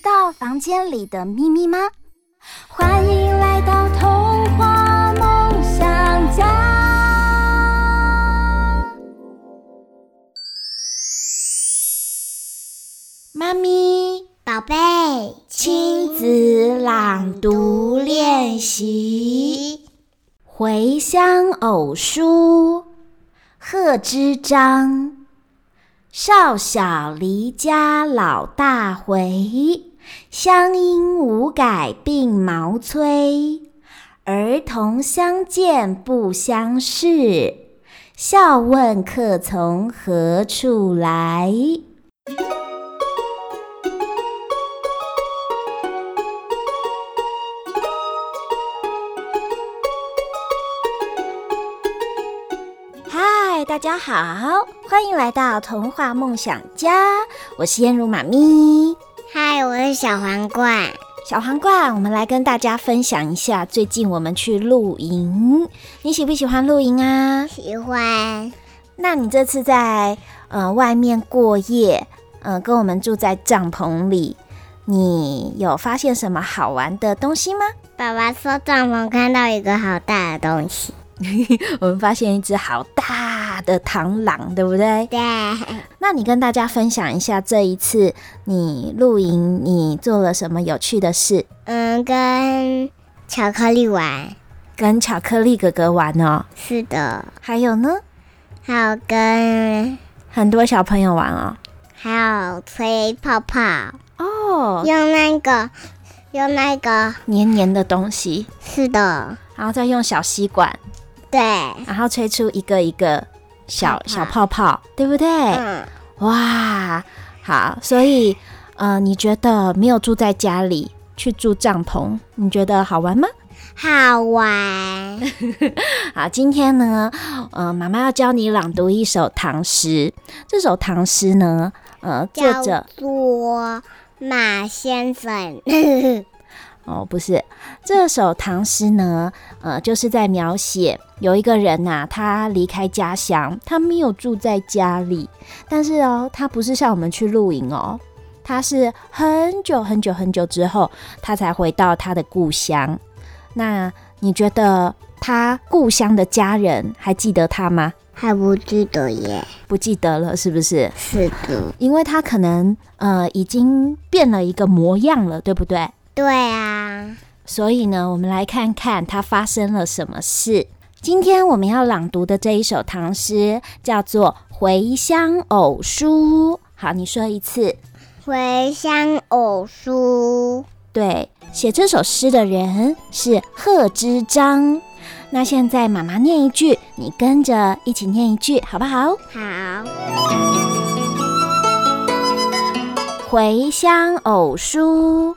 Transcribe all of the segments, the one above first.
知道房间里的秘密吗？欢迎来到童话梦想家。妈咪，宝贝，亲子朗读练习，回乡偶书，贺知章。少小离家老大回，乡音无改鬓毛衰。儿童相见不相识，笑问客从何处来。嗨，大家好，欢迎来到童话梦想家，我是燕如妈咪。嗨，我是小皇冠。小皇冠，我们来跟大家分享一下，最近我们去露营，你喜不喜欢露营啊？喜欢。那你这次在呃外面过夜，嗯、呃，跟我们住在帐篷里，你有发现什么好玩的东西吗？爸爸说帐篷看到一个好大的东西。我们发现一只好大的螳螂，对不对？对。那你跟大家分享一下这一次你露营，你做了什么有趣的事？嗯，跟巧克力玩，跟巧克力哥哥玩哦。是的。还有呢？还有跟很多小朋友玩哦。还有吹泡泡哦，用那个用那个黏黏的东西。是的。然后再用小吸管。对，然后吹出一个一个小泡泡小泡泡，对不对？嗯，哇，好，所以，呃，你觉得没有住在家里，去住帐篷，你觉得好玩吗？好玩。好，今天呢，呃，妈妈要教你朗读一首唐诗。这首唐诗呢，呃，作者叫做马先生。哦，不是，这首唐诗呢，呃，就是在描写有一个人呐、啊，他离开家乡，他没有住在家里，但是哦，他不是像我们去露营哦，他是很久很久很久之后，他才回到他的故乡。那你觉得他故乡的家人还记得他吗？还不记得耶，不记得了，是不是？是的，因为他可能呃已经变了一个模样了，对不对？对啊，所以呢，我们来看看它发生了什么事。今天我们要朗读的这一首唐诗叫做《回乡偶书》。好，你说一次，《回乡偶书》。对，写这首诗的人是贺知章。那现在妈妈念一句，你跟着一起念一句，好不好？好。回乡偶书。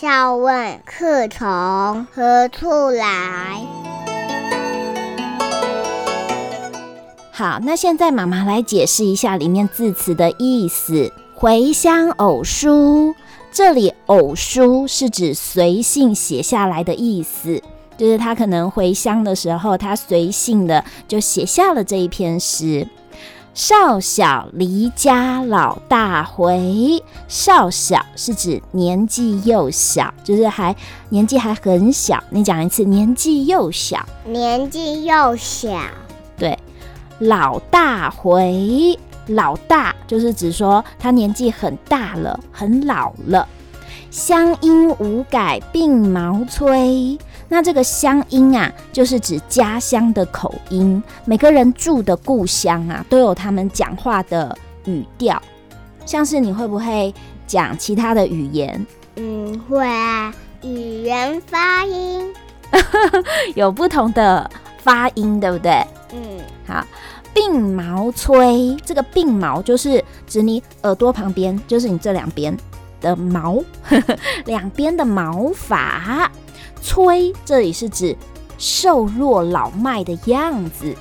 笑问客从何处来？好，那现在妈妈来解释一下里面字词的意思。回乡偶书，这里偶书是指随性写下来的意思，就是他可能回乡的时候，他随性的就写下了这一篇诗。少小离家老大回，少小是指年纪幼小，就是还年纪还很小。你讲一次，年纪幼小，年纪幼小。对，老大回。老大就是指说他年纪很大了，很老了。乡音无改鬓毛衰。那这个乡音啊，就是指家乡的口音。每个人住的故乡啊，都有他们讲话的语调。像是你会不会讲其他的语言？嗯，会啊。语言发音 有不同的发音，对不对？嗯，好。鬓毛衰，这个鬓毛就是指你耳朵旁边，就是你这两边的毛，两边的毛发。衰，这里是指瘦弱老迈的样子。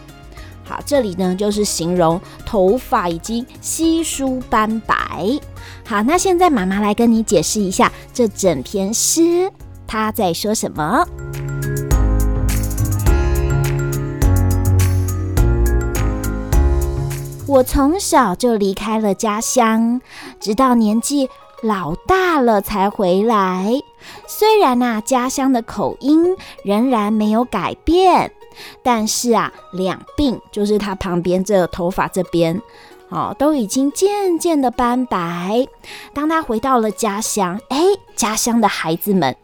好，这里呢就是形容头发已经稀疏斑白。好，那现在妈妈来跟你解释一下这整篇诗，它在说什么？我从小就离开了家乡，直到年纪老大了才回来。虽然啊，家乡的口音仍然没有改变，但是啊，两鬓就是他旁边这头发这边，哦，都已经渐渐的斑白。当他回到了家乡，哎，家乡的孩子们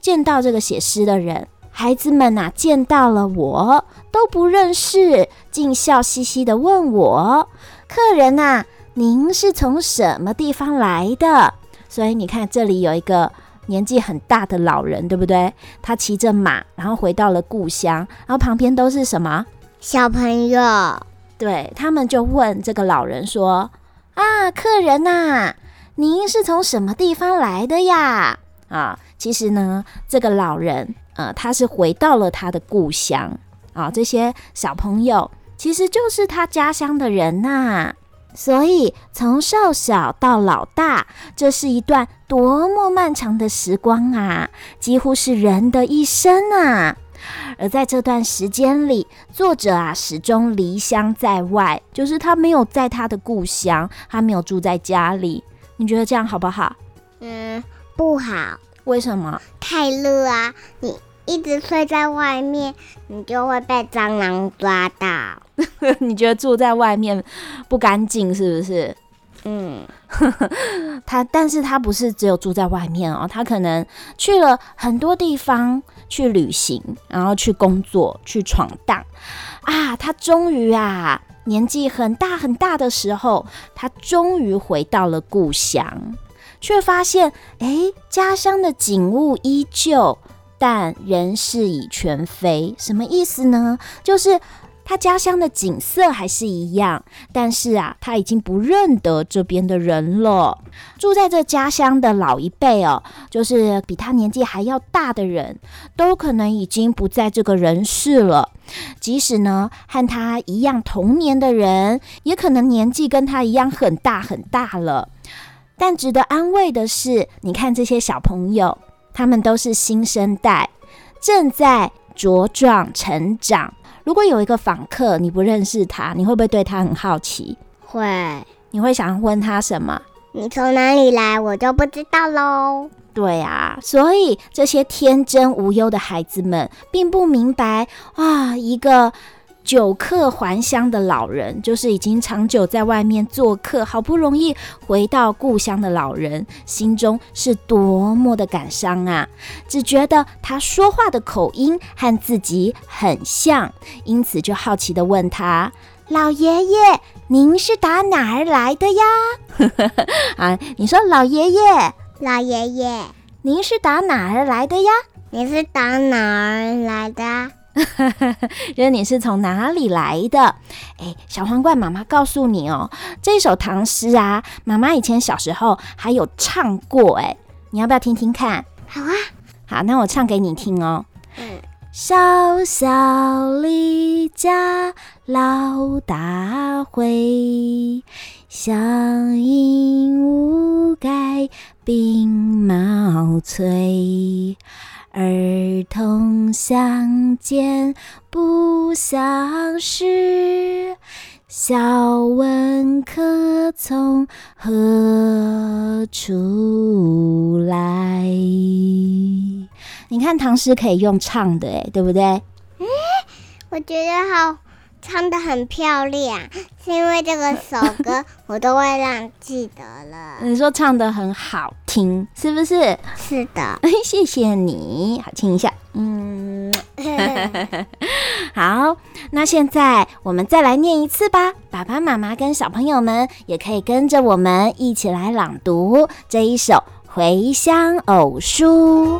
见到这个写诗的人。孩子们呐、啊，见到了我都不认识，竟笑嘻嘻地问我：“客人呐、啊，您是从什么地方来的？”所以你看，这里有一个年纪很大的老人，对不对？他骑着马，然后回到了故乡，然后旁边都是什么？小朋友。对，他们就问这个老人说：“啊，客人呐、啊，您是从什么地方来的呀？”啊，其实呢，这个老人。呃，他是回到了他的故乡啊，这些小朋友其实就是他家乡的人呐、啊。所以从少小到老大，这是一段多么漫长的时光啊，几乎是人的一生啊。而在这段时间里，作者啊始终离乡在外，就是他没有在他的故乡，他没有住在家里。你觉得这样好不好？嗯，不好。为什么？太热啊！你一直睡在外面，你就会被蟑螂抓到。你觉得住在外面不干净是不是？嗯，他，但是他不是只有住在外面哦，他可能去了很多地方去旅行，然后去工作，去闯荡啊。他终于啊，年纪很大很大的时候，他终于回到了故乡。却发现，哎，家乡的景物依旧，但人事已全非。什么意思呢？就是他家乡的景色还是一样，但是啊，他已经不认得这边的人了。住在这家乡的老一辈哦，就是比他年纪还要大的人，都可能已经不在这个人世了。即使呢，和他一样同年的人，也可能年纪跟他一样很大很大了。但值得安慰的是，你看这些小朋友，他们都是新生代，正在茁壮成长。如果有一个访客，你不认识他，你会不会对他很好奇？会。你会想问他什么？你从哪里来？我就不知道喽。对啊，所以这些天真无忧的孩子们，并不明白啊，一个。久客还乡的老人，就是已经长久在外面做客，好不容易回到故乡的老人，心中是多么的感伤啊！只觉得他说话的口音和自己很像，因此就好奇地问他：“老爷爷，您是打哪儿来的呀？” 啊，你说老爷爷，老爷爷，您是打哪儿来的呀？你是打哪儿来的？觉 得你是从哪里来的？哎，小皇冠妈妈告诉你哦，这首唐诗啊，妈妈以前小时候还有唱过，哎，你要不要听听看？好啊，好，那我唱给你听哦。嗯，少小离家老大回，乡音无改鬓毛衰。儿童相见不相识，笑问客从何处来。你看唐诗可以用唱的，哎，对不对？哎，我觉得好唱得很漂亮，是因为这个首歌 我都会让记得了。你说唱得很好听，是不是？是的，谢谢你，好亲一下。嗯，好，那现在我们再来念一次吧。爸爸妈妈跟小朋友们也可以跟着我们一起来朗读这一首《回乡偶书》。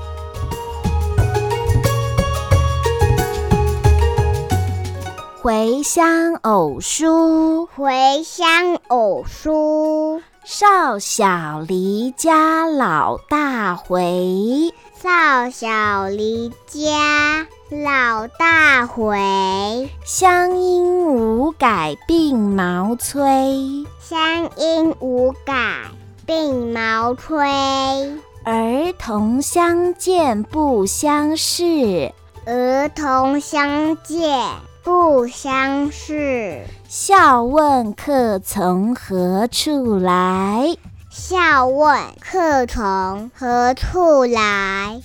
回乡偶书，回乡偶书。少小离家老大回，少小离家老大回。乡音无改鬓毛衰，乡音无改鬓毛衰。儿童相见不相识，儿童相见。不相识，笑问客从何处来？笑问客从何处来？